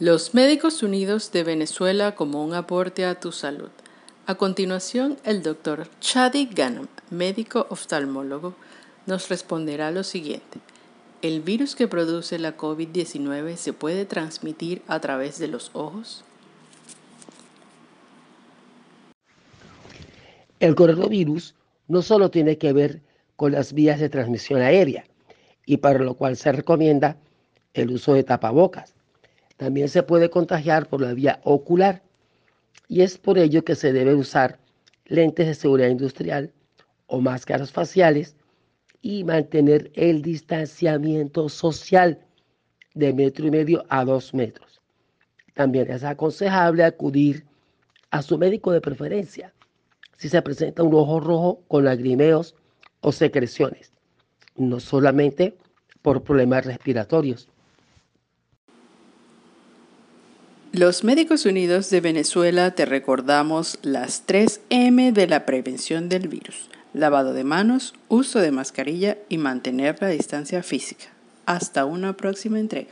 Los Médicos Unidos de Venezuela como un aporte a tu salud. A continuación, el doctor Chadi Ganam, médico oftalmólogo, nos responderá lo siguiente. ¿El virus que produce la COVID-19 se puede transmitir a través de los ojos? El coronavirus no solo tiene que ver con las vías de transmisión aérea, y para lo cual se recomienda el uso de tapabocas, también se puede contagiar por la vía ocular y es por ello que se debe usar lentes de seguridad industrial o máscaras faciales y mantener el distanciamiento social de metro y medio a dos metros. También es aconsejable acudir a su médico de preferencia si se presenta un ojo rojo con lagrimeos o secreciones, no solamente por problemas respiratorios. Los Médicos Unidos de Venezuela te recordamos las 3 M de la prevención del virus. Lavado de manos, uso de mascarilla y mantener la distancia física. Hasta una próxima entrega.